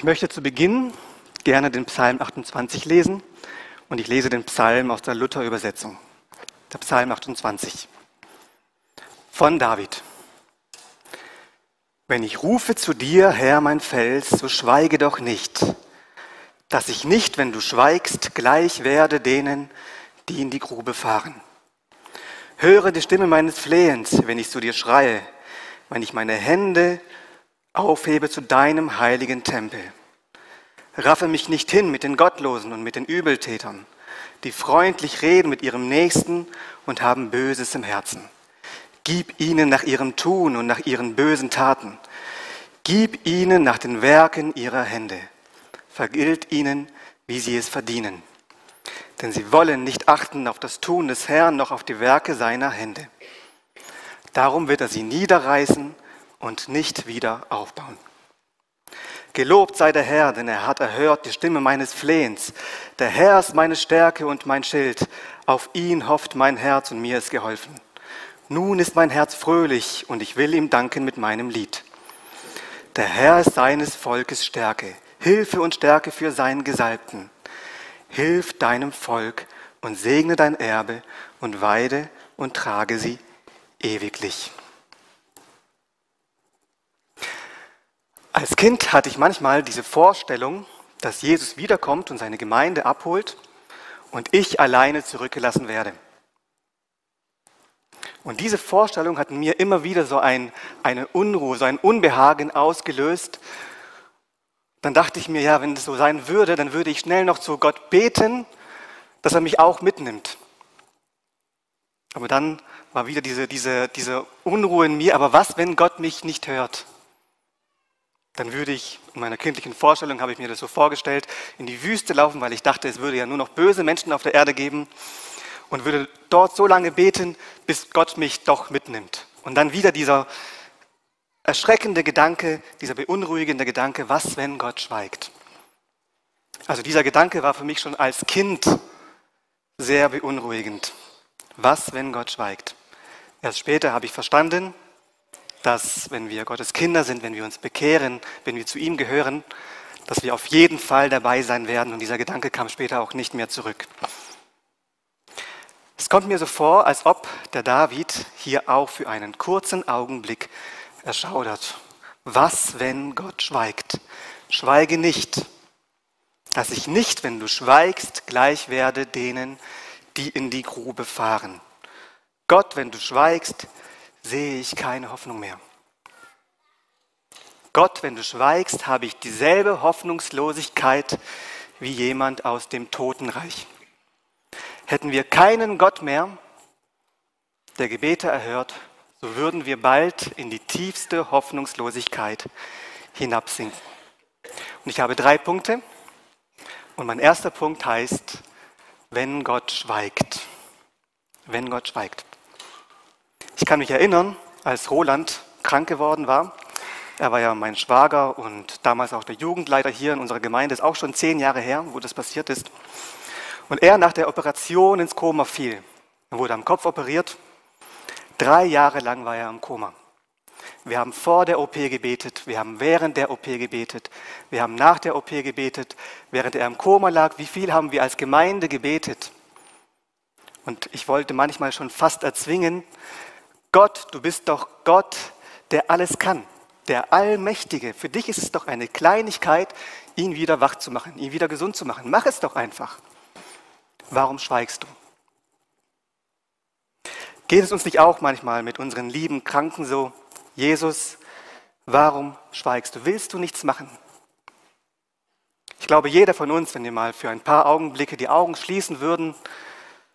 Ich möchte zu Beginn gerne den Psalm 28 lesen und ich lese den Psalm aus der Luther-Übersetzung. Der Psalm 28 von David. Wenn ich rufe zu dir, Herr, mein Fels, so schweige doch nicht, dass ich nicht, wenn du schweigst, gleich werde denen, die in die Grube fahren. Höre die Stimme meines Flehens, wenn ich zu dir schreie, wenn ich meine Hände aufhebe zu deinem heiligen Tempel. Raffe mich nicht hin mit den Gottlosen und mit den Übeltätern, die freundlich reden mit ihrem Nächsten und haben Böses im Herzen. Gib ihnen nach ihrem Tun und nach ihren bösen Taten. Gib ihnen nach den Werken ihrer Hände. Vergilt ihnen, wie sie es verdienen. Denn sie wollen nicht achten auf das Tun des Herrn noch auf die Werke seiner Hände. Darum wird er sie niederreißen und nicht wieder aufbauen. Gelobt sei der Herr, denn er hat erhört die Stimme meines Flehens. Der Herr ist meine Stärke und mein Schild. Auf ihn hofft mein Herz und mir ist geholfen. Nun ist mein Herz fröhlich und ich will ihm danken mit meinem Lied. Der Herr ist seines Volkes Stärke, Hilfe und Stärke für seinen Gesalbten. Hilf deinem Volk und segne dein Erbe und weide und trage sie ewiglich. Als Kind hatte ich manchmal diese Vorstellung, dass Jesus wiederkommt und seine Gemeinde abholt und ich alleine zurückgelassen werde. Und diese Vorstellung hat mir immer wieder so ein, eine Unruhe, so ein Unbehagen ausgelöst. Dann dachte ich mir, ja, wenn es so sein würde, dann würde ich schnell noch zu Gott beten, dass er mich auch mitnimmt. Aber dann war wieder diese, diese, diese Unruhe in mir, aber was, wenn Gott mich nicht hört? Dann würde ich, in meiner kindlichen Vorstellung habe ich mir das so vorgestellt, in die Wüste laufen, weil ich dachte, es würde ja nur noch böse Menschen auf der Erde geben und würde dort so lange beten, bis Gott mich doch mitnimmt. Und dann wieder dieser erschreckende Gedanke, dieser beunruhigende Gedanke, was, wenn Gott schweigt? Also dieser Gedanke war für mich schon als Kind sehr beunruhigend. Was, wenn Gott schweigt? Erst später habe ich verstanden, dass wenn wir Gottes Kinder sind, wenn wir uns bekehren, wenn wir zu ihm gehören, dass wir auf jeden Fall dabei sein werden. Und dieser Gedanke kam später auch nicht mehr zurück. Es kommt mir so vor, als ob der David hier auch für einen kurzen Augenblick erschaudert. Was, wenn Gott schweigt? Schweige nicht, dass ich nicht, wenn du schweigst, gleich werde denen, die in die Grube fahren. Gott, wenn du schweigst, sehe ich keine Hoffnung mehr. Gott, wenn du schweigst, habe ich dieselbe Hoffnungslosigkeit wie jemand aus dem Totenreich. Hätten wir keinen Gott mehr, der Gebete erhört, so würden wir bald in die tiefste Hoffnungslosigkeit hinabsinken. Und ich habe drei Punkte. Und mein erster Punkt heißt, wenn Gott schweigt. Wenn Gott schweigt. Ich kann mich erinnern, als Roland krank geworden war. Er war ja mein Schwager und damals auch der Jugendleiter hier in unserer Gemeinde. Ist auch schon zehn Jahre her, wo das passiert ist. Und er nach der Operation ins Koma fiel. Er wurde am Kopf operiert. Drei Jahre lang war er im Koma. Wir haben vor der OP gebetet, wir haben während der OP gebetet, wir haben nach der OP gebetet, während er im Koma lag. Wie viel haben wir als Gemeinde gebetet? Und ich wollte manchmal schon fast erzwingen, Gott, du bist doch Gott, der alles kann, der Allmächtige. Für dich ist es doch eine Kleinigkeit, ihn wieder wach zu machen, ihn wieder gesund zu machen. Mach es doch einfach. Warum schweigst du? Geht es uns nicht auch manchmal mit unseren lieben Kranken so? Jesus, warum schweigst du? Willst du nichts machen? Ich glaube, jeder von uns, wenn wir mal für ein paar Augenblicke die Augen schließen würden,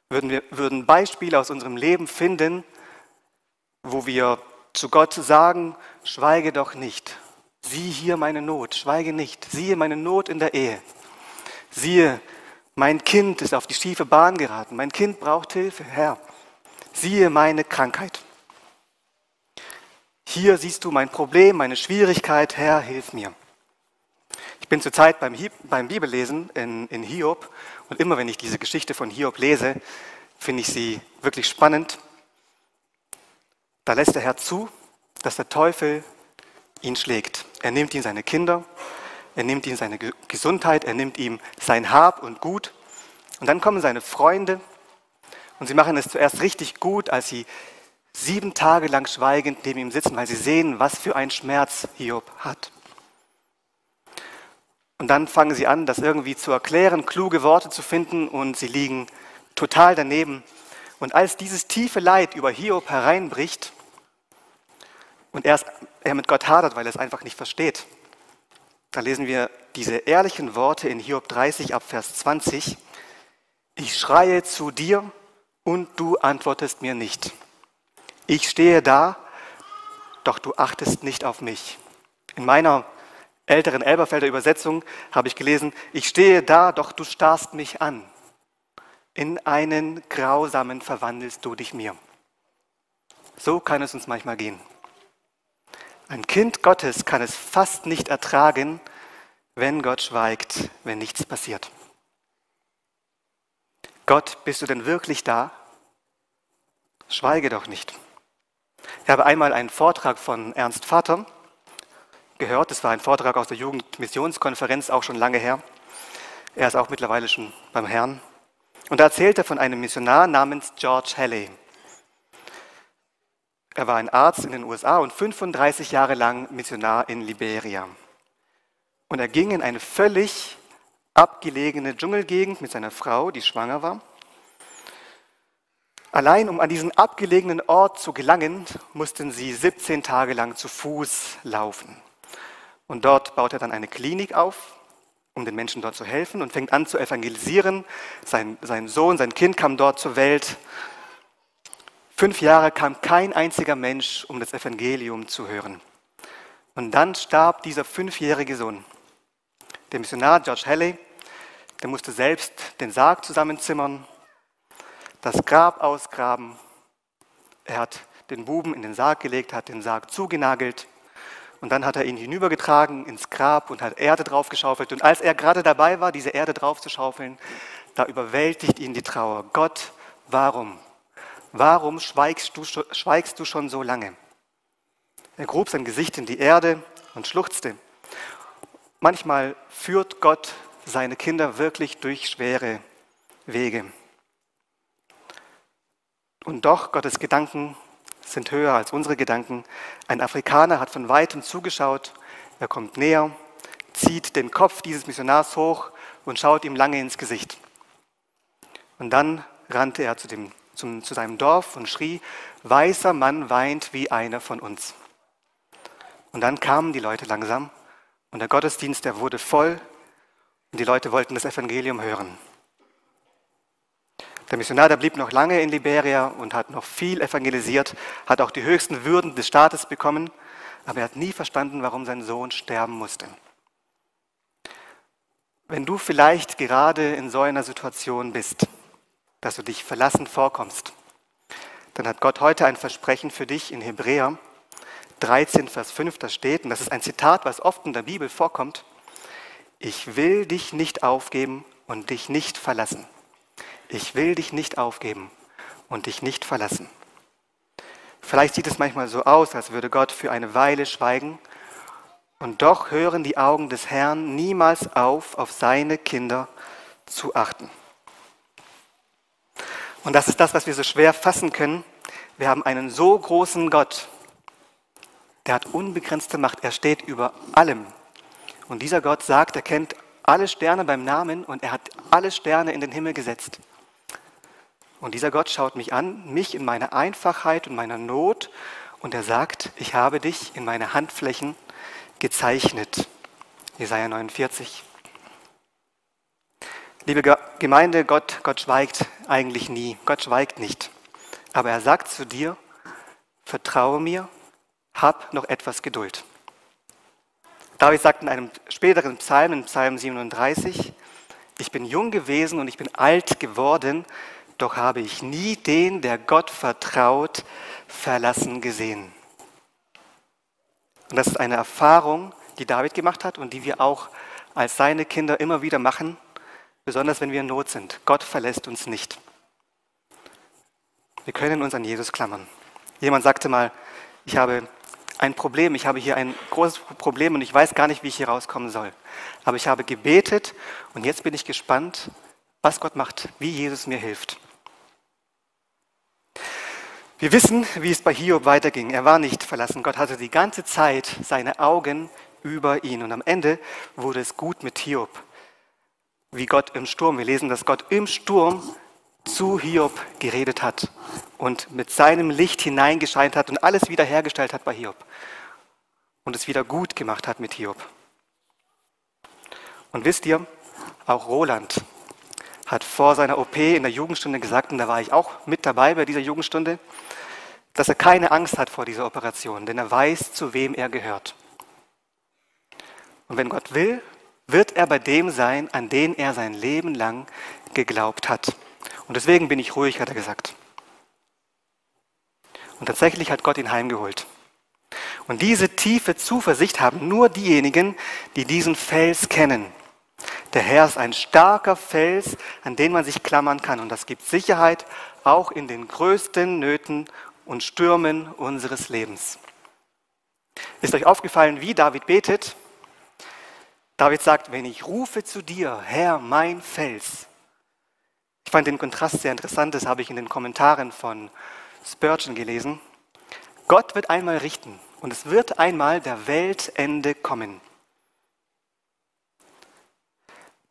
würden wir würden Beispiele aus unserem Leben finden, wo wir zu Gott sagen, schweige doch nicht. Sieh hier meine Not, schweige nicht. Siehe meine Not in der Ehe. Siehe, mein Kind ist auf die schiefe Bahn geraten. Mein Kind braucht Hilfe, Herr. Siehe meine Krankheit. Hier siehst du mein Problem, meine Schwierigkeit. Herr, hilf mir. Ich bin zurzeit beim, beim Bibellesen in, in Hiob und immer wenn ich diese Geschichte von Hiob lese, finde ich sie wirklich spannend da lässt der Herr zu, dass der Teufel ihn schlägt. Er nimmt ihm seine Kinder, er nimmt ihm seine Gesundheit, er nimmt ihm sein Hab und Gut. Und dann kommen seine Freunde und sie machen es zuerst richtig gut, als sie sieben Tage lang schweigend neben ihm sitzen, weil sie sehen, was für ein Schmerz Hiob hat. Und dann fangen sie an, das irgendwie zu erklären, kluge Worte zu finden und sie liegen total daneben. Und als dieses tiefe Leid über Hiob hereinbricht und er, er mit Gott hadert, weil er es einfach nicht versteht, da lesen wir diese ehrlichen Worte in Hiob 30 ab Vers 20. Ich schreie zu dir und du antwortest mir nicht. Ich stehe da, doch du achtest nicht auf mich. In meiner älteren Elberfelder Übersetzung habe ich gelesen, ich stehe da, doch du starrst mich an. In einen grausamen verwandelst du dich mir. So kann es uns manchmal gehen. Ein Kind Gottes kann es fast nicht ertragen, wenn Gott schweigt, wenn nichts passiert. Gott, bist du denn wirklich da? Schweige doch nicht. Ich habe einmal einen Vortrag von Ernst Vater gehört. Das war ein Vortrag aus der Jugendmissionskonferenz, auch schon lange her. Er ist auch mittlerweile schon beim Herrn. Und da erzählt er von einem Missionar namens George Halley. Er war ein Arzt in den USA und 35 Jahre lang Missionar in Liberia. Und er ging in eine völlig abgelegene Dschungelgegend mit seiner Frau, die schwanger war. Allein um an diesen abgelegenen Ort zu gelangen, mussten sie 17 Tage lang zu Fuß laufen. Und dort baut er dann eine Klinik auf, um den Menschen dort zu helfen und fängt an zu evangelisieren. Sein, sein Sohn, sein Kind kam dort zur Welt. Fünf Jahre kam kein einziger Mensch, um das Evangelium zu hören. Und dann starb dieser fünfjährige Sohn. Der Missionar George Halley, der musste selbst den Sarg zusammenzimmern, das Grab ausgraben. Er hat den Buben in den Sarg gelegt, hat den Sarg zugenagelt und dann hat er ihn hinübergetragen ins Grab und hat Erde draufgeschaufelt. Und als er gerade dabei war, diese Erde draufzuschaufeln, da überwältigt ihn die Trauer. Gott, warum? Warum schweigst du, schweigst du schon so lange? Er grub sein Gesicht in die Erde und schluchzte. Manchmal führt Gott seine Kinder wirklich durch schwere Wege. Und doch, Gottes Gedanken sind höher als unsere Gedanken. Ein Afrikaner hat von weitem zugeschaut, er kommt näher, zieht den Kopf dieses Missionars hoch und schaut ihm lange ins Gesicht. Und dann rannte er zu, dem, zum, zu seinem Dorf und schrie, weißer Mann weint wie einer von uns. Und dann kamen die Leute langsam und der Gottesdienst, der wurde voll und die Leute wollten das Evangelium hören. Der Missionar, der blieb noch lange in Liberia und hat noch viel evangelisiert, hat auch die höchsten Würden des Staates bekommen, aber er hat nie verstanden, warum sein Sohn sterben musste. Wenn du vielleicht gerade in so einer Situation bist, dass du dich verlassen vorkommst, dann hat Gott heute ein Versprechen für dich in Hebräer 13, Vers 5, da steht, und das ist ein Zitat, was oft in der Bibel vorkommt, ich will dich nicht aufgeben und dich nicht verlassen ich will dich nicht aufgeben und dich nicht verlassen. Vielleicht sieht es manchmal so aus, als würde Gott für eine Weile schweigen, und doch hören die Augen des Herrn niemals auf, auf seine Kinder zu achten. Und das ist das, was wir so schwer fassen können. Wir haben einen so großen Gott, der hat unbegrenzte Macht, er steht über allem. Und dieser Gott sagt, er kennt alle Sterne beim Namen und er hat alle Sterne in den Himmel gesetzt. Und dieser Gott schaut mich an, mich in meiner Einfachheit und meiner Not, und er sagt, ich habe dich in meine Handflächen gezeichnet. Jesaja 49. Liebe Gemeinde, Gott, Gott schweigt eigentlich nie. Gott schweigt nicht. Aber er sagt zu dir, vertraue mir, hab noch etwas Geduld. David sagt in einem späteren Psalm, in Psalm 37, ich bin jung gewesen und ich bin alt geworden, doch habe ich nie den, der Gott vertraut, verlassen gesehen. Und das ist eine Erfahrung, die David gemacht hat und die wir auch als seine Kinder immer wieder machen, besonders wenn wir in Not sind. Gott verlässt uns nicht. Wir können uns an Jesus klammern. Jemand sagte mal, ich habe ein Problem. Ich habe hier ein großes Problem und ich weiß gar nicht, wie ich hier rauskommen soll. Aber ich habe gebetet und jetzt bin ich gespannt, was Gott macht, wie Jesus mir hilft. Wir wissen, wie es bei Hiob weiterging. Er war nicht verlassen. Gott hatte die ganze Zeit seine Augen über ihn. Und am Ende wurde es gut mit Hiob. Wie Gott im Sturm. Wir lesen, dass Gott im Sturm zu Hiob geredet hat und mit seinem Licht hineingescheint hat und alles wiederhergestellt hat bei Hiob und es wieder gut gemacht hat mit Hiob. Und wisst ihr, auch Roland hat vor seiner OP in der Jugendstunde gesagt, und da war ich auch mit dabei bei dieser Jugendstunde, dass er keine Angst hat vor dieser Operation, denn er weiß, zu wem er gehört. Und wenn Gott will, wird er bei dem sein, an den er sein Leben lang geglaubt hat. Und deswegen bin ich ruhig, hat er gesagt. Und tatsächlich hat Gott ihn heimgeholt. Und diese tiefe Zuversicht haben nur diejenigen, die diesen Fels kennen. Der Herr ist ein starker Fels, an den man sich klammern kann. Und das gibt Sicherheit auch in den größten Nöten und Stürmen unseres Lebens. Ist euch aufgefallen, wie David betet? David sagt, wenn ich rufe zu dir, Herr, mein Fels, ich fand den Kontrast sehr interessant, das habe ich in den Kommentaren von Spurgeon gelesen. Gott wird einmal richten und es wird einmal der Weltende kommen.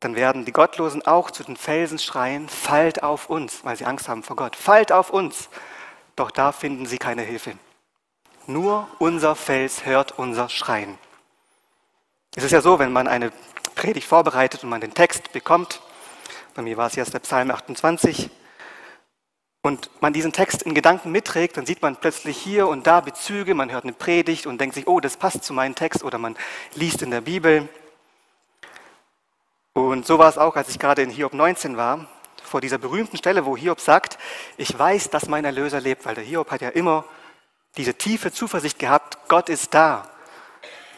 Dann werden die Gottlosen auch zu den Felsen schreien, fallt auf uns, weil sie Angst haben vor Gott, fallt auf uns. Doch da finden sie keine Hilfe. Nur unser Fels hört unser Schreien. Es ist ja so, wenn man eine Predigt vorbereitet und man den Text bekommt, bei mir war es jetzt der Psalm 28. Und man diesen Text in Gedanken mitträgt, dann sieht man plötzlich hier und da Bezüge, man hört eine Predigt und denkt sich, oh, das passt zu meinem Text oder man liest in der Bibel. Und so war es auch, als ich gerade in Hiob 19 war, vor dieser berühmten Stelle, wo Hiob sagt, ich weiß, dass mein Erlöser lebt, weil der Hiob hat ja immer diese tiefe Zuversicht gehabt, Gott ist da.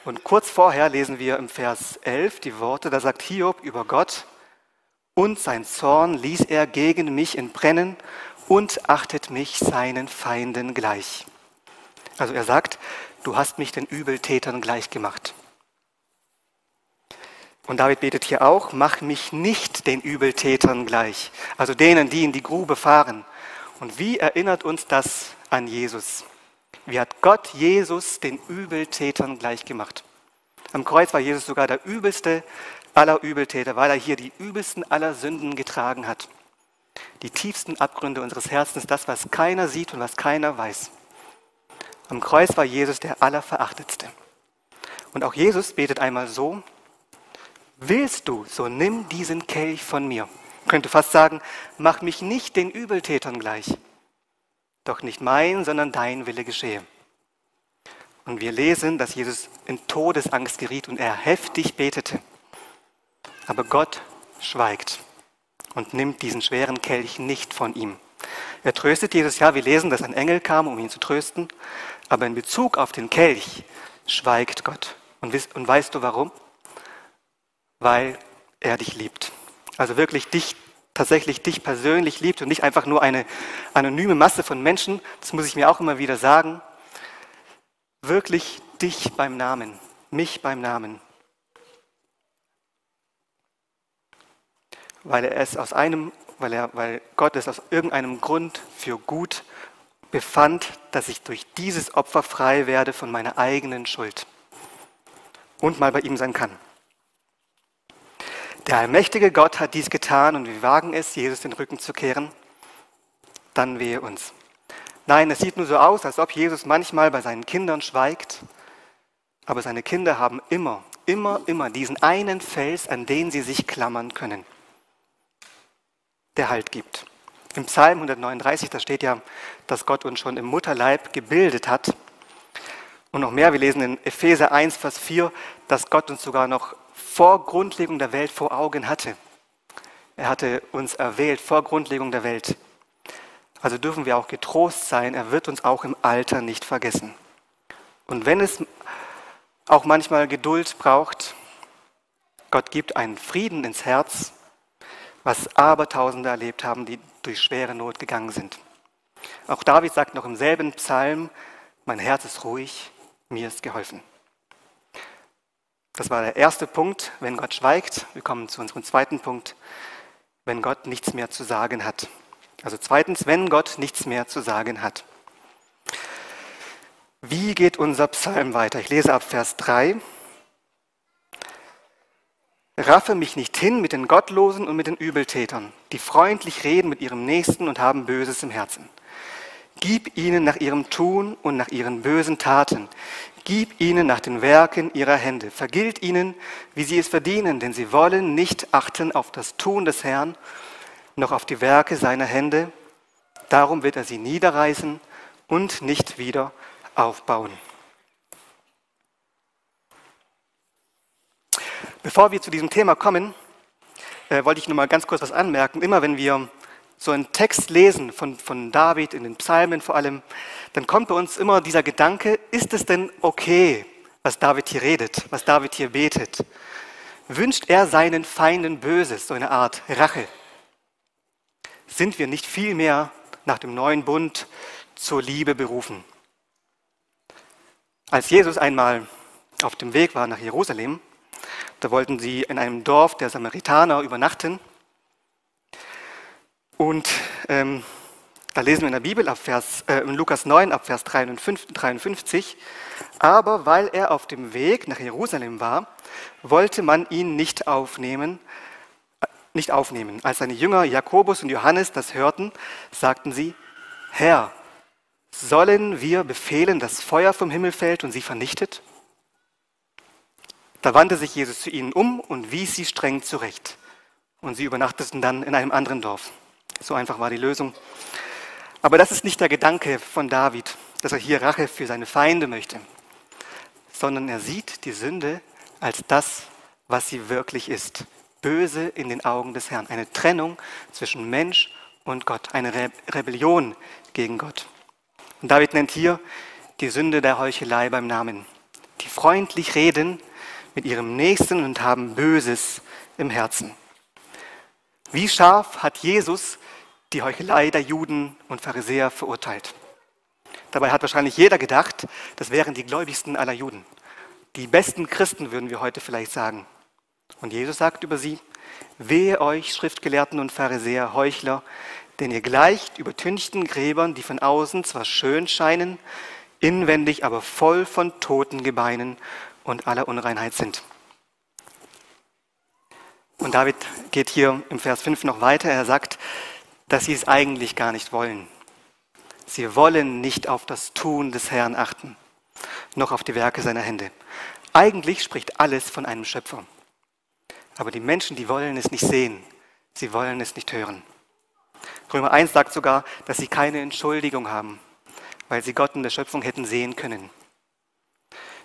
Und kurz vorher lesen wir im Vers 11 die Worte, da sagt Hiob über Gott, und sein Zorn ließ er gegen mich entbrennen und achtet mich seinen Feinden gleich. Also er sagt, du hast mich den Übeltätern gleich gemacht. Und David betet hier auch, mach mich nicht den Übeltätern gleich, also denen, die in die Grube fahren. Und wie erinnert uns das an Jesus? Wie hat Gott Jesus den Übeltätern gleich gemacht? Am Kreuz war Jesus sogar der übelste aller Übeltäter, weil er hier die übelsten aller Sünden getragen hat. Die tiefsten Abgründe unseres Herzens, das, was keiner sieht und was keiner weiß. Am Kreuz war Jesus der Allerverachtetste. Und auch Jesus betet einmal so, willst du, so nimm diesen Kelch von mir. Könnte fast sagen, mach mich nicht den Übeltätern gleich. Doch nicht mein, sondern dein Wille geschehe. Und wir lesen, dass Jesus in Todesangst geriet und er heftig betete. Aber Gott schweigt und nimmt diesen schweren Kelch nicht von ihm. Er tröstet Jesus, ja, wir lesen, dass ein Engel kam, um ihn zu trösten, aber in Bezug auf den Kelch schweigt Gott. Und, weißt du warum? Weil er dich liebt. Also wirklich dich, tatsächlich dich persönlich liebt und nicht einfach nur eine anonyme Masse von Menschen, das muss ich mir auch immer wieder sagen, wirklich dich beim Namen, mich beim Namen. weil er es aus einem, weil, er, weil Gott es aus irgendeinem Grund für gut befand, dass ich durch dieses Opfer frei werde von meiner eigenen Schuld und mal bei ihm sein kann. Der allmächtige Gott hat dies getan und wir wagen es, Jesus den Rücken zu kehren, dann wehe uns. Nein, es sieht nur so aus, als ob Jesus manchmal bei seinen Kindern schweigt, aber seine Kinder haben immer, immer, immer diesen einen Fels, an den sie sich klammern können der Halt gibt. Im Psalm 139, da steht ja, dass Gott uns schon im Mutterleib gebildet hat. Und noch mehr, wir lesen in Epheser 1, Vers 4, dass Gott uns sogar noch vor Grundlegung der Welt vor Augen hatte. Er hatte uns erwählt vor Grundlegung der Welt. Also dürfen wir auch getrost sein, er wird uns auch im Alter nicht vergessen. Und wenn es auch manchmal Geduld braucht, Gott gibt einen Frieden ins Herz, was Abertausende erlebt haben, die durch schwere Not gegangen sind. Auch David sagt noch im selben Psalm, mein Herz ist ruhig, mir ist geholfen. Das war der erste Punkt, wenn Gott schweigt. Wir kommen zu unserem zweiten Punkt, wenn Gott nichts mehr zu sagen hat. Also zweitens, wenn Gott nichts mehr zu sagen hat. Wie geht unser Psalm weiter? Ich lese ab Vers 3. Raffe mich nicht hin mit den Gottlosen und mit den Übeltätern, die freundlich reden mit ihrem Nächsten und haben Böses im Herzen. Gib ihnen nach ihrem Tun und nach ihren bösen Taten. Gib ihnen nach den Werken ihrer Hände. Vergilt ihnen, wie sie es verdienen, denn sie wollen nicht achten auf das Tun des Herrn, noch auf die Werke seiner Hände. Darum wird er sie niederreißen und nicht wieder aufbauen. Bevor wir zu diesem Thema kommen, äh, wollte ich nur mal ganz kurz was anmerken. Immer wenn wir so einen Text lesen von, von David in den Psalmen vor allem, dann kommt bei uns immer dieser Gedanke, ist es denn okay, was David hier redet, was David hier betet? Wünscht er seinen Feinden Böses, so eine Art Rache? Sind wir nicht vielmehr nach dem neuen Bund zur Liebe berufen? Als Jesus einmal auf dem Weg war nach Jerusalem, da wollten sie in einem Dorf der Samaritaner übernachten und ähm, da lesen wir in der Bibel ab Vers, äh, in Lukas 9 ab Vers 53, aber weil er auf dem Weg nach Jerusalem war, wollte man ihn nicht aufnehmen, äh, nicht aufnehmen. Als seine Jünger Jakobus und Johannes das hörten, sagten sie, Herr, sollen wir befehlen, dass Feuer vom Himmel fällt und sie vernichtet? Da wandte sich Jesus zu ihnen um und wies sie streng zurecht. Und sie übernachteten dann in einem anderen Dorf. So einfach war die Lösung. Aber das ist nicht der Gedanke von David, dass er hier Rache für seine Feinde möchte, sondern er sieht die Sünde als das, was sie wirklich ist. Böse in den Augen des Herrn. Eine Trennung zwischen Mensch und Gott. Eine Re Rebellion gegen Gott. Und David nennt hier die Sünde der Heuchelei beim Namen. Die freundlich reden mit ihrem Nächsten und haben Böses im Herzen. Wie scharf hat Jesus die Heuchelei der Juden und Pharisäer verurteilt. Dabei hat wahrscheinlich jeder gedacht, das wären die gläubigsten aller Juden. Die besten Christen würden wir heute vielleicht sagen. Und Jesus sagt über sie, wehe euch Schriftgelehrten und Pharisäer, Heuchler, denn ihr gleicht übertünchten Gräbern, die von außen zwar schön scheinen, inwendig aber voll von toten Gebeinen und aller Unreinheit sind. Und David geht hier im Vers 5 noch weiter. Er sagt, dass sie es eigentlich gar nicht wollen. Sie wollen nicht auf das Tun des Herrn achten, noch auf die Werke seiner Hände. Eigentlich spricht alles von einem Schöpfer. Aber die Menschen, die wollen es nicht sehen. Sie wollen es nicht hören. Römer 1 sagt sogar, dass sie keine Entschuldigung haben, weil sie Gott in der Schöpfung hätten sehen können.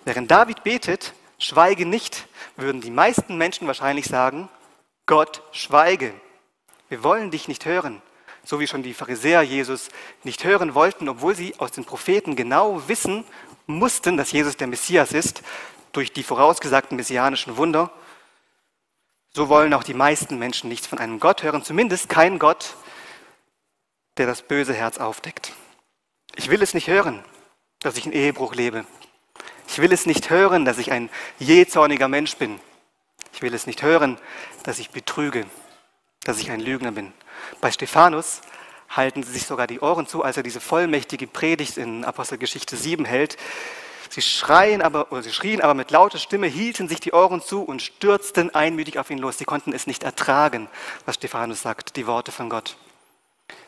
Während David betet, schweige nicht, würden die meisten Menschen wahrscheinlich sagen, Gott, schweige. Wir wollen dich nicht hören. So wie schon die Pharisäer Jesus nicht hören wollten, obwohl sie aus den Propheten genau wissen mussten, dass Jesus der Messias ist, durch die vorausgesagten messianischen Wunder. So wollen auch die meisten Menschen nichts von einem Gott hören, zumindest kein Gott, der das böse Herz aufdeckt. Ich will es nicht hören, dass ich in Ehebruch lebe. Ich will es nicht hören, dass ich ein jähzorniger Mensch bin. Ich will es nicht hören, dass ich betrüge, dass ich ein Lügner bin. Bei Stephanus halten sie sich sogar die Ohren zu, als er diese vollmächtige Predigt in Apostelgeschichte 7 hält. Sie schreien aber, oder sie schrien aber mit lauter Stimme, hielten sich die Ohren zu und stürzten einmütig auf ihn los. Sie konnten es nicht ertragen, was Stephanus sagt, die Worte von Gott.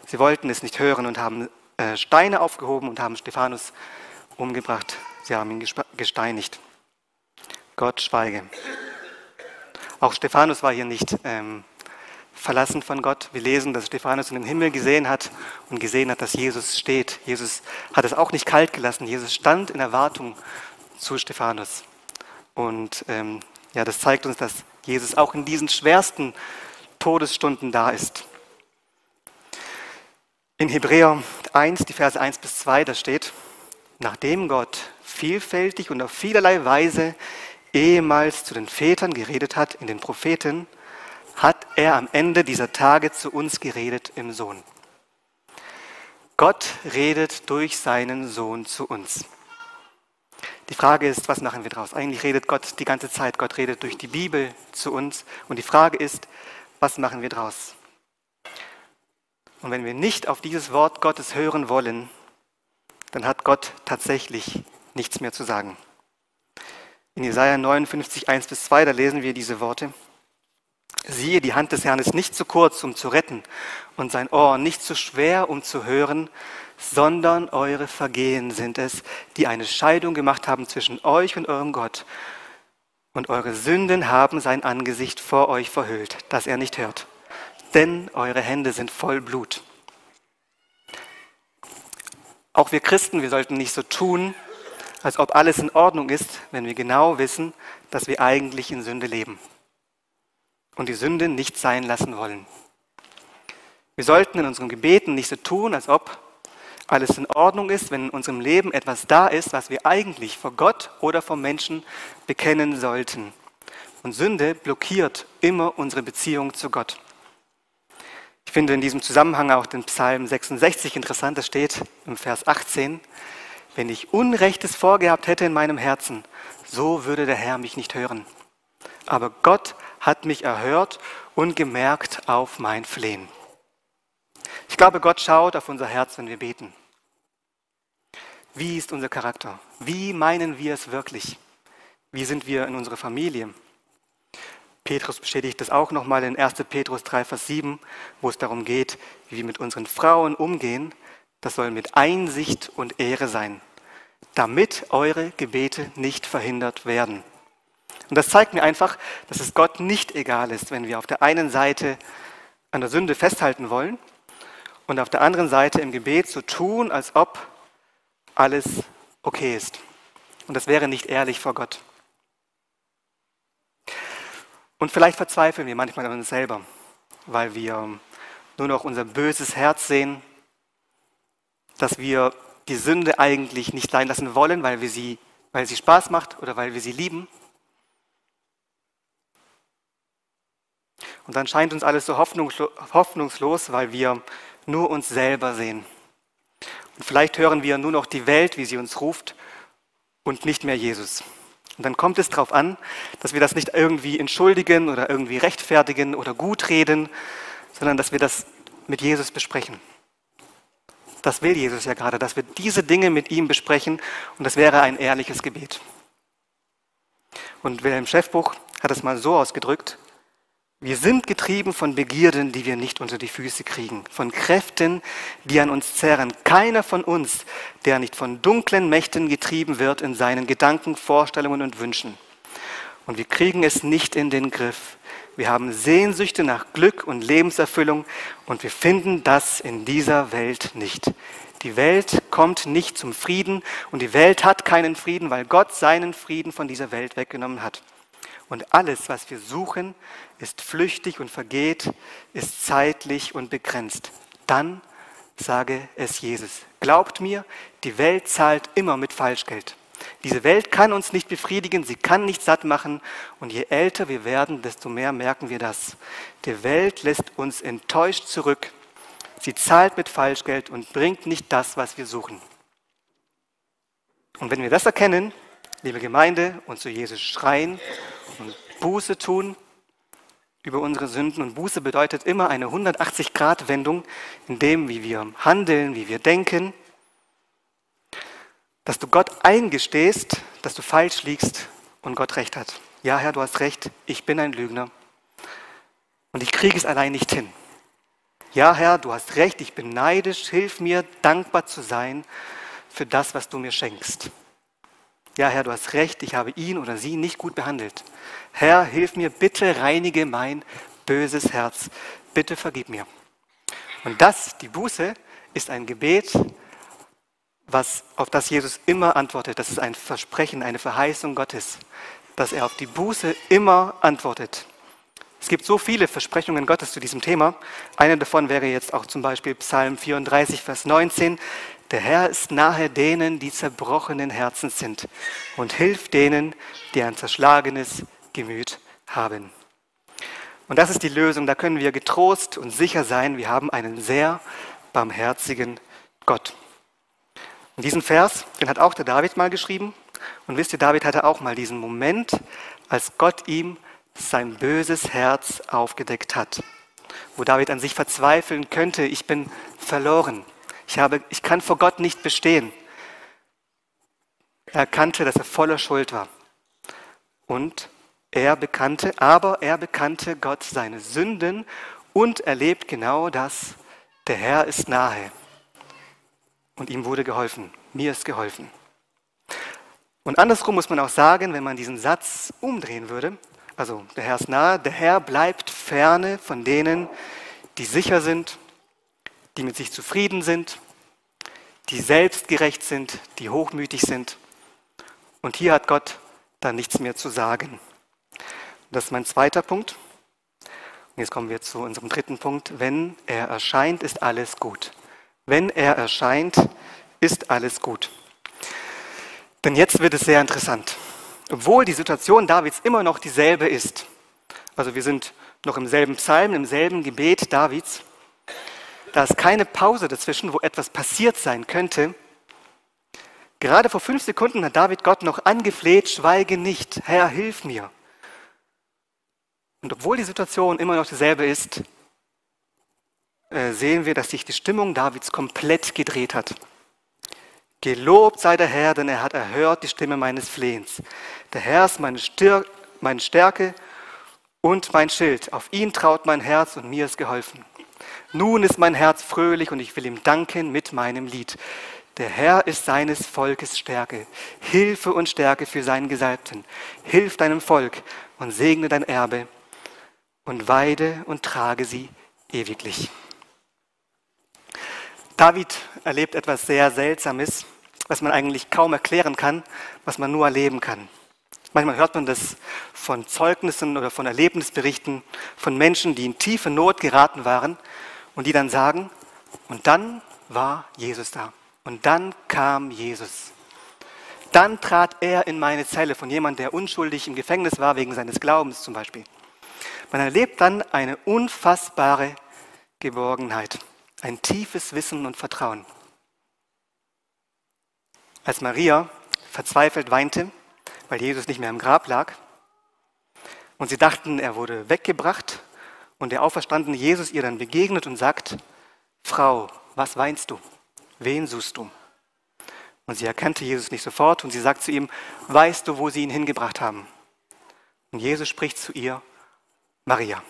Sie wollten es nicht hören und haben äh, Steine aufgehoben und haben Stephanus umgebracht. Sie haben ihn gesteinigt. Gott schweige. Auch Stephanus war hier nicht ähm, verlassen von Gott. Wir lesen, dass Stephanus in den Himmel gesehen hat und gesehen hat, dass Jesus steht. Jesus hat es auch nicht kalt gelassen. Jesus stand in Erwartung zu Stephanus. Und ähm, ja, das zeigt uns, dass Jesus auch in diesen schwersten Todesstunden da ist. In Hebräer 1, die Verse 1 bis 2, da steht, nachdem Gott vielfältig und auf vielerlei Weise ehemals zu den Vätern geredet hat in den Propheten, hat er am Ende dieser Tage zu uns geredet im Sohn. Gott redet durch seinen Sohn zu uns. Die Frage ist, was machen wir daraus? Eigentlich redet Gott die ganze Zeit. Gott redet durch die Bibel zu uns. Und die Frage ist, was machen wir daraus? Und wenn wir nicht auf dieses Wort Gottes hören wollen, dann hat Gott tatsächlich nichts mehr zu sagen. In Jesaja 59, 1 bis 2, da lesen wir diese Worte. Siehe, die Hand des Herrn ist nicht zu kurz, um zu retten, und sein Ohr nicht zu schwer, um zu hören, sondern eure Vergehen sind es, die eine Scheidung gemacht haben zwischen euch und eurem Gott. Und eure Sünden haben sein Angesicht vor euch verhüllt, dass er nicht hört. Denn eure Hände sind voll Blut. Auch wir Christen, wir sollten nicht so tun, als ob alles in Ordnung ist, wenn wir genau wissen, dass wir eigentlich in Sünde leben und die Sünde nicht sein lassen wollen. Wir sollten in unseren Gebeten nicht so tun, als ob alles in Ordnung ist, wenn in unserem Leben etwas da ist, was wir eigentlich vor Gott oder vor Menschen bekennen sollten. Und Sünde blockiert immer unsere Beziehung zu Gott. Ich finde in diesem Zusammenhang auch den Psalm 66 interessant. Das steht im Vers 18. Wenn ich Unrechtes vorgehabt hätte in meinem Herzen, so würde der Herr mich nicht hören. Aber Gott hat mich erhört und gemerkt auf mein Flehen. Ich glaube, Gott schaut auf unser Herz, wenn wir beten. Wie ist unser Charakter? Wie meinen wir es wirklich? Wie sind wir in unserer Familie? Petrus bestätigt das auch nochmal in 1. Petrus 3, Vers 7, wo es darum geht, wie wir mit unseren Frauen umgehen. Das soll mit Einsicht und Ehre sein, damit eure Gebete nicht verhindert werden. Und das zeigt mir einfach, dass es Gott nicht egal ist, wenn wir auf der einen Seite an der Sünde festhalten wollen und auf der anderen Seite im Gebet so tun, als ob alles okay ist. Und das wäre nicht ehrlich vor Gott. Und vielleicht verzweifeln wir manchmal an uns selber, weil wir nur noch unser böses Herz sehen, dass wir die Sünde eigentlich nicht sein lassen wollen, weil, wir sie, weil sie Spaß macht oder weil wir sie lieben. Und dann scheint uns alles so hoffnungslos, weil wir nur uns selber sehen. Und vielleicht hören wir nur noch die Welt, wie sie uns ruft, und nicht mehr Jesus. Und dann kommt es darauf an, dass wir das nicht irgendwie entschuldigen oder irgendwie rechtfertigen oder gut reden, sondern dass wir das mit Jesus besprechen. Das will Jesus ja gerade, dass wir diese Dinge mit ihm besprechen und das wäre ein ehrliches Gebet. Und Wilhelm Schäffbuch hat es mal so ausgedrückt, wir sind getrieben von Begierden, die wir nicht unter die Füße kriegen, von Kräften, die an uns zerren. Keiner von uns, der nicht von dunklen Mächten getrieben wird in seinen Gedanken, Vorstellungen und Wünschen. Und wir kriegen es nicht in den Griff. Wir haben Sehnsüchte nach Glück und Lebenserfüllung und wir finden das in dieser Welt nicht. Die Welt kommt nicht zum Frieden und die Welt hat keinen Frieden, weil Gott seinen Frieden von dieser Welt weggenommen hat. Und alles, was wir suchen, ist flüchtig und vergeht, ist zeitlich und begrenzt. Dann sage es Jesus. Glaubt mir, die Welt zahlt immer mit Falschgeld. Diese Welt kann uns nicht befriedigen, sie kann nicht satt machen. Und je älter wir werden, desto mehr merken wir das. Die Welt lässt uns enttäuscht zurück. Sie zahlt mit Falschgeld und bringt nicht das, was wir suchen. Und wenn wir das erkennen, liebe Gemeinde, und zu Jesus schreien und Buße tun über unsere Sünden. Und Buße bedeutet immer eine 180-Grad-Wendung in dem, wie wir handeln, wie wir denken. Dass du Gott eingestehst, dass du falsch liegst und Gott recht hat. Ja, Herr, du hast recht, ich bin ein Lügner und ich kriege es allein nicht hin. Ja, Herr, du hast recht, ich bin neidisch, hilf mir, dankbar zu sein für das, was du mir schenkst. Ja, Herr, du hast recht, ich habe ihn oder sie nicht gut behandelt. Herr, hilf mir, bitte reinige mein böses Herz. Bitte vergib mir. Und das, die Buße, ist ein Gebet, was, auf das Jesus immer antwortet. Das ist ein Versprechen, eine Verheißung Gottes, dass er auf die Buße immer antwortet. Es gibt so viele Versprechungen Gottes zu diesem Thema. Eine davon wäre jetzt auch zum Beispiel Psalm 34, Vers 19. Der Herr ist nahe denen, die zerbrochenen Herzens sind und hilft denen, die ein zerschlagenes Gemüt haben. Und das ist die Lösung. Da können wir getrost und sicher sein, wir haben einen sehr barmherzigen Gott. Und diesen Vers, den hat auch der David mal geschrieben. Und wisst ihr, David hatte auch mal diesen Moment, als Gott ihm sein böses Herz aufgedeckt hat, wo David an sich verzweifeln könnte, ich bin verloren, ich, habe, ich kann vor Gott nicht bestehen. Er erkannte, dass er voller Schuld war. Und er bekannte, aber er bekannte Gott seine Sünden und erlebt genau das, der Herr ist nahe. Und ihm wurde geholfen, mir ist geholfen. Und andersrum muss man auch sagen, wenn man diesen Satz umdrehen würde, also der Herr ist nahe, der Herr bleibt ferne von denen, die sicher sind, die mit sich zufrieden sind, die selbstgerecht sind, die hochmütig sind. Und hier hat Gott dann nichts mehr zu sagen. Das ist mein zweiter Punkt. Und jetzt kommen wir zu unserem dritten Punkt. Wenn er erscheint, ist alles gut. Wenn er erscheint, ist alles gut. Denn jetzt wird es sehr interessant. Obwohl die Situation Davids immer noch dieselbe ist. Also wir sind noch im selben Psalm, im selben Gebet Davids. Da ist keine Pause dazwischen, wo etwas passiert sein könnte. Gerade vor fünf Sekunden hat David Gott noch angefleht, schweige nicht, Herr, hilf mir. Und obwohl die Situation immer noch dieselbe ist, sehen wir, dass sich die Stimmung Davids komplett gedreht hat. Gelobt sei der Herr, denn er hat erhört die Stimme meines Flehens. Der Herr ist meine, Stir meine Stärke und mein Schild. Auf ihn traut mein Herz und mir ist geholfen. Nun ist mein Herz fröhlich und ich will ihm danken mit meinem Lied. Der Herr ist seines Volkes Stärke, Hilfe und Stärke für seinen Gesalbten. Hilf deinem Volk und segne dein Erbe und weide und trage sie ewiglich. David erlebt etwas sehr Seltsames, was man eigentlich kaum erklären kann, was man nur erleben kann. Manchmal hört man das von Zeugnissen oder von Erlebnisberichten von Menschen, die in tiefe Not geraten waren und die dann sagen, und dann war Jesus da. Und dann kam Jesus. Dann trat er in meine Zelle von jemandem, der unschuldig im Gefängnis war, wegen seines Glaubens zum Beispiel. Man erlebt dann eine unfassbare Geborgenheit ein tiefes Wissen und Vertrauen. Als Maria verzweifelt weinte, weil Jesus nicht mehr im Grab lag, und sie dachten, er wurde weggebracht, und der auferstandene Jesus ihr dann begegnet und sagt, Frau, was weinst du? Wen suchst du? Und sie erkannte Jesus nicht sofort und sie sagt zu ihm, weißt du, wo sie ihn hingebracht haben? Und Jesus spricht zu ihr, Maria.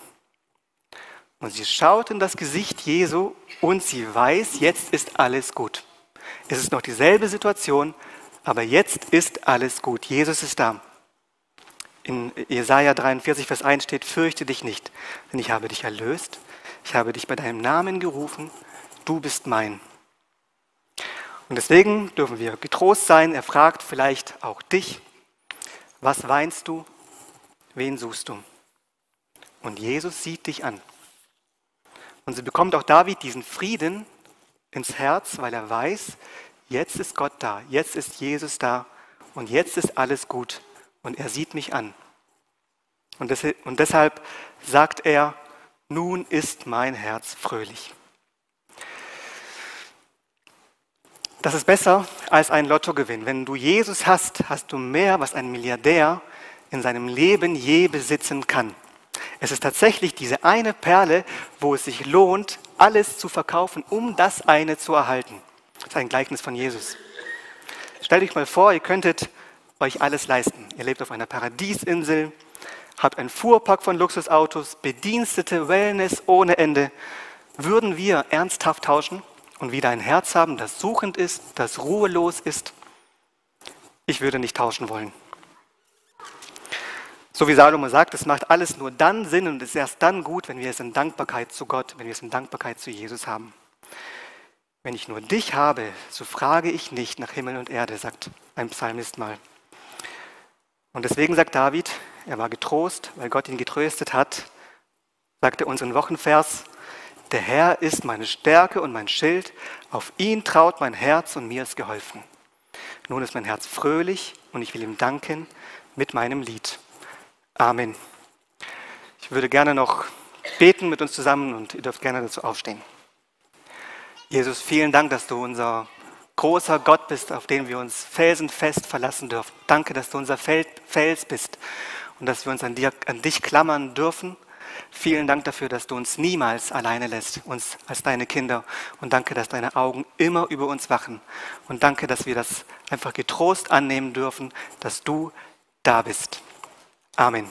Und sie schaut in das Gesicht Jesu und sie weiß, jetzt ist alles gut. Es ist noch dieselbe Situation, aber jetzt ist alles gut. Jesus ist da. In Jesaja 43, Vers 1 steht: Fürchte dich nicht, denn ich habe dich erlöst. Ich habe dich bei deinem Namen gerufen. Du bist mein. Und deswegen dürfen wir getrost sein. Er fragt vielleicht auch dich: Was weinst du? Wen suchst du? Und Jesus sieht dich an. Und so bekommt auch David diesen Frieden ins Herz, weil er weiß, jetzt ist Gott da, jetzt ist Jesus da und jetzt ist alles gut und er sieht mich an. Und deshalb sagt er, nun ist mein Herz fröhlich. Das ist besser als ein Lottogewinn. Wenn du Jesus hast, hast du mehr, was ein Milliardär in seinem Leben je besitzen kann. Es ist tatsächlich diese eine Perle, wo es sich lohnt, alles zu verkaufen, um das eine zu erhalten. Das ist ein Gleichnis von Jesus. Stellt euch mal vor, ihr könntet euch alles leisten. Ihr lebt auf einer Paradiesinsel, habt einen Fuhrpark von Luxusautos, Bedienstete, Wellness ohne Ende. Würden wir ernsthaft tauschen und wieder ein Herz haben, das suchend ist, das ruhelos ist? Ich würde nicht tauschen wollen. So wie Salomo sagt, es macht alles nur dann Sinn und ist erst dann gut, wenn wir es in Dankbarkeit zu Gott, wenn wir es in Dankbarkeit zu Jesus haben. Wenn ich nur dich habe, so frage ich nicht nach Himmel und Erde, sagt ein Psalmist mal. Und deswegen sagt David, er war getrost, weil Gott ihn getröstet hat, sagte unseren Wochenvers, der Herr ist meine Stärke und mein Schild, auf ihn traut mein Herz und mir ist geholfen. Nun ist mein Herz fröhlich und ich will ihm danken mit meinem Lied. Amen. Ich würde gerne noch beten mit uns zusammen und ihr dürft gerne dazu aufstehen. Jesus, vielen Dank, dass du unser großer Gott bist, auf den wir uns felsenfest verlassen dürfen. Danke, dass du unser Fels bist und dass wir uns an, dir, an dich klammern dürfen. Vielen Dank dafür, dass du uns niemals alleine lässt, uns als deine Kinder. Und danke, dass deine Augen immer über uns wachen. Und danke, dass wir das einfach getrost annehmen dürfen, dass du da bist. Amen.